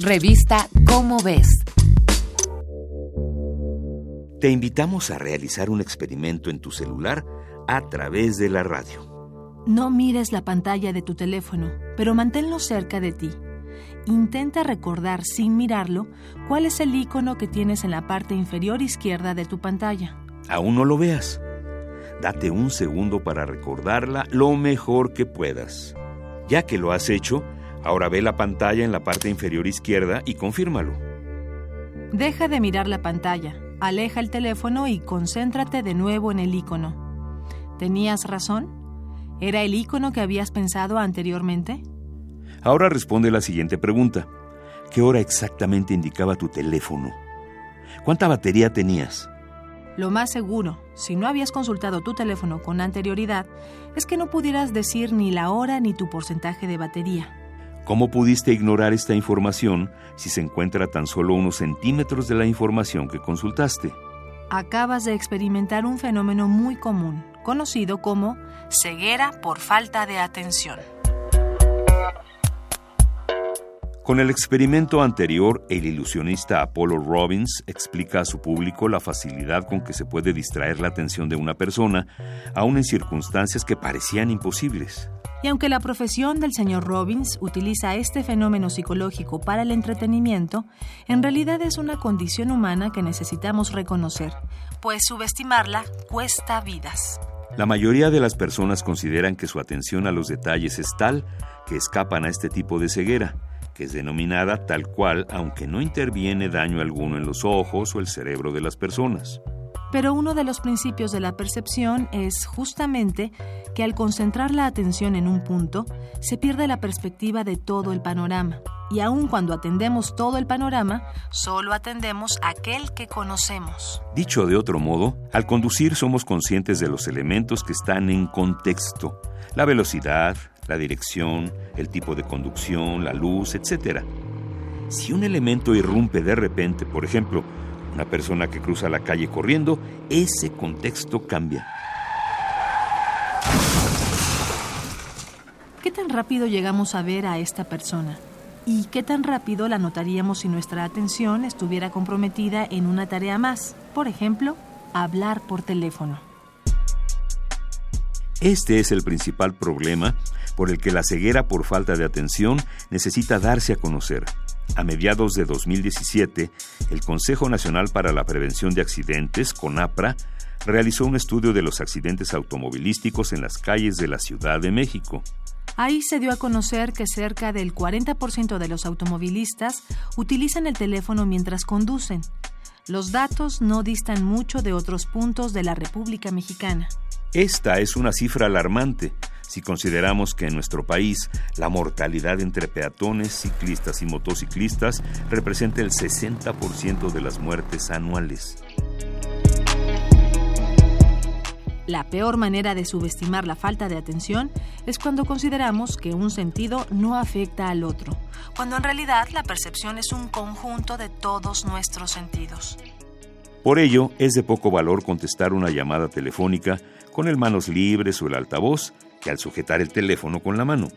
Revista Cómo ves. Te invitamos a realizar un experimento en tu celular a través de la radio. No mires la pantalla de tu teléfono, pero manténlo cerca de ti. Intenta recordar sin mirarlo cuál es el icono que tienes en la parte inferior izquierda de tu pantalla. Aún no lo veas. Date un segundo para recordarla lo mejor que puedas. Ya que lo has hecho, ahora ve la pantalla en la parte inferior izquierda y confírmalo. Deja de mirar la pantalla, aleja el teléfono y concéntrate de nuevo en el icono. ¿Tenías razón? ¿Era el icono que habías pensado anteriormente? Ahora responde la siguiente pregunta. ¿Qué hora exactamente indicaba tu teléfono? ¿Cuánta batería tenías? Lo más seguro, si no habías consultado tu teléfono con anterioridad, es que no pudieras decir ni la hora ni tu porcentaje de batería. ¿Cómo pudiste ignorar esta información si se encuentra tan solo unos centímetros de la información que consultaste? Acabas de experimentar un fenómeno muy común, conocido como ceguera por falta de atención. Con el experimento anterior, el ilusionista Apollo Robbins explica a su público la facilidad con que se puede distraer la atención de una persona, aun en circunstancias que parecían imposibles. Y aunque la profesión del señor Robbins utiliza este fenómeno psicológico para el entretenimiento, en realidad es una condición humana que necesitamos reconocer, pues subestimarla cuesta vidas. La mayoría de las personas consideran que su atención a los detalles es tal que escapan a este tipo de ceguera que es denominada tal cual aunque no interviene daño alguno en los ojos o el cerebro de las personas. Pero uno de los principios de la percepción es justamente que al concentrar la atención en un punto, se pierde la perspectiva de todo el panorama. Y aun cuando atendemos todo el panorama, solo atendemos aquel que conocemos. Dicho de otro modo, al conducir somos conscientes de los elementos que están en contexto, la velocidad, la dirección, el tipo de conducción, la luz, etc. Si un elemento irrumpe de repente, por ejemplo, una persona que cruza la calle corriendo, ese contexto cambia. ¿Qué tan rápido llegamos a ver a esta persona? ¿Y qué tan rápido la notaríamos si nuestra atención estuviera comprometida en una tarea más? Por ejemplo, hablar por teléfono. Este es el principal problema por el que la ceguera por falta de atención necesita darse a conocer. A mediados de 2017, el Consejo Nacional para la Prevención de Accidentes, CONAPRA, realizó un estudio de los accidentes automovilísticos en las calles de la Ciudad de México. Ahí se dio a conocer que cerca del 40% de los automovilistas utilizan el teléfono mientras conducen. Los datos no distan mucho de otros puntos de la República Mexicana. Esta es una cifra alarmante si consideramos que en nuestro país la mortalidad entre peatones, ciclistas y motociclistas representa el 60% de las muertes anuales. La peor manera de subestimar la falta de atención es cuando consideramos que un sentido no afecta al otro, cuando en realidad la percepción es un conjunto de todos nuestros sentidos. Por ello, es de poco valor contestar una llamada telefónica con el manos libres o el altavoz que al sujetar el teléfono con la mano.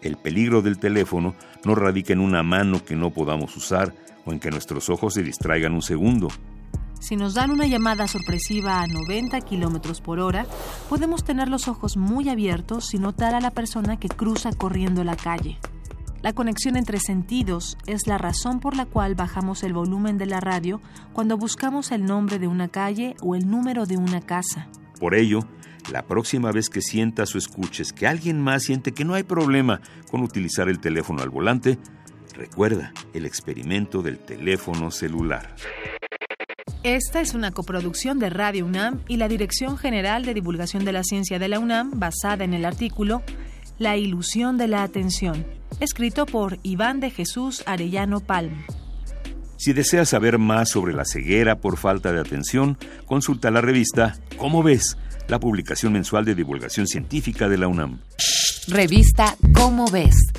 El peligro del teléfono no radica en una mano que no podamos usar o en que nuestros ojos se distraigan un segundo. Si nos dan una llamada sorpresiva a 90 kilómetros por hora, podemos tener los ojos muy abiertos y notar a la persona que cruza corriendo la calle. La conexión entre sentidos es la razón por la cual bajamos el volumen de la radio cuando buscamos el nombre de una calle o el número de una casa. Por ello, la próxima vez que sientas o escuches que alguien más siente que no hay problema con utilizar el teléfono al volante, recuerda el experimento del teléfono celular. Esta es una coproducción de Radio UNAM y la Dirección General de Divulgación de la Ciencia de la UNAM basada en el artículo La ilusión de la atención, escrito por Iván de Jesús Arellano Palm. Si deseas saber más sobre la ceguera por falta de atención, consulta la revista ¿Cómo ves? La publicación mensual de divulgación científica de la UNAM. Revista ¿Cómo ves?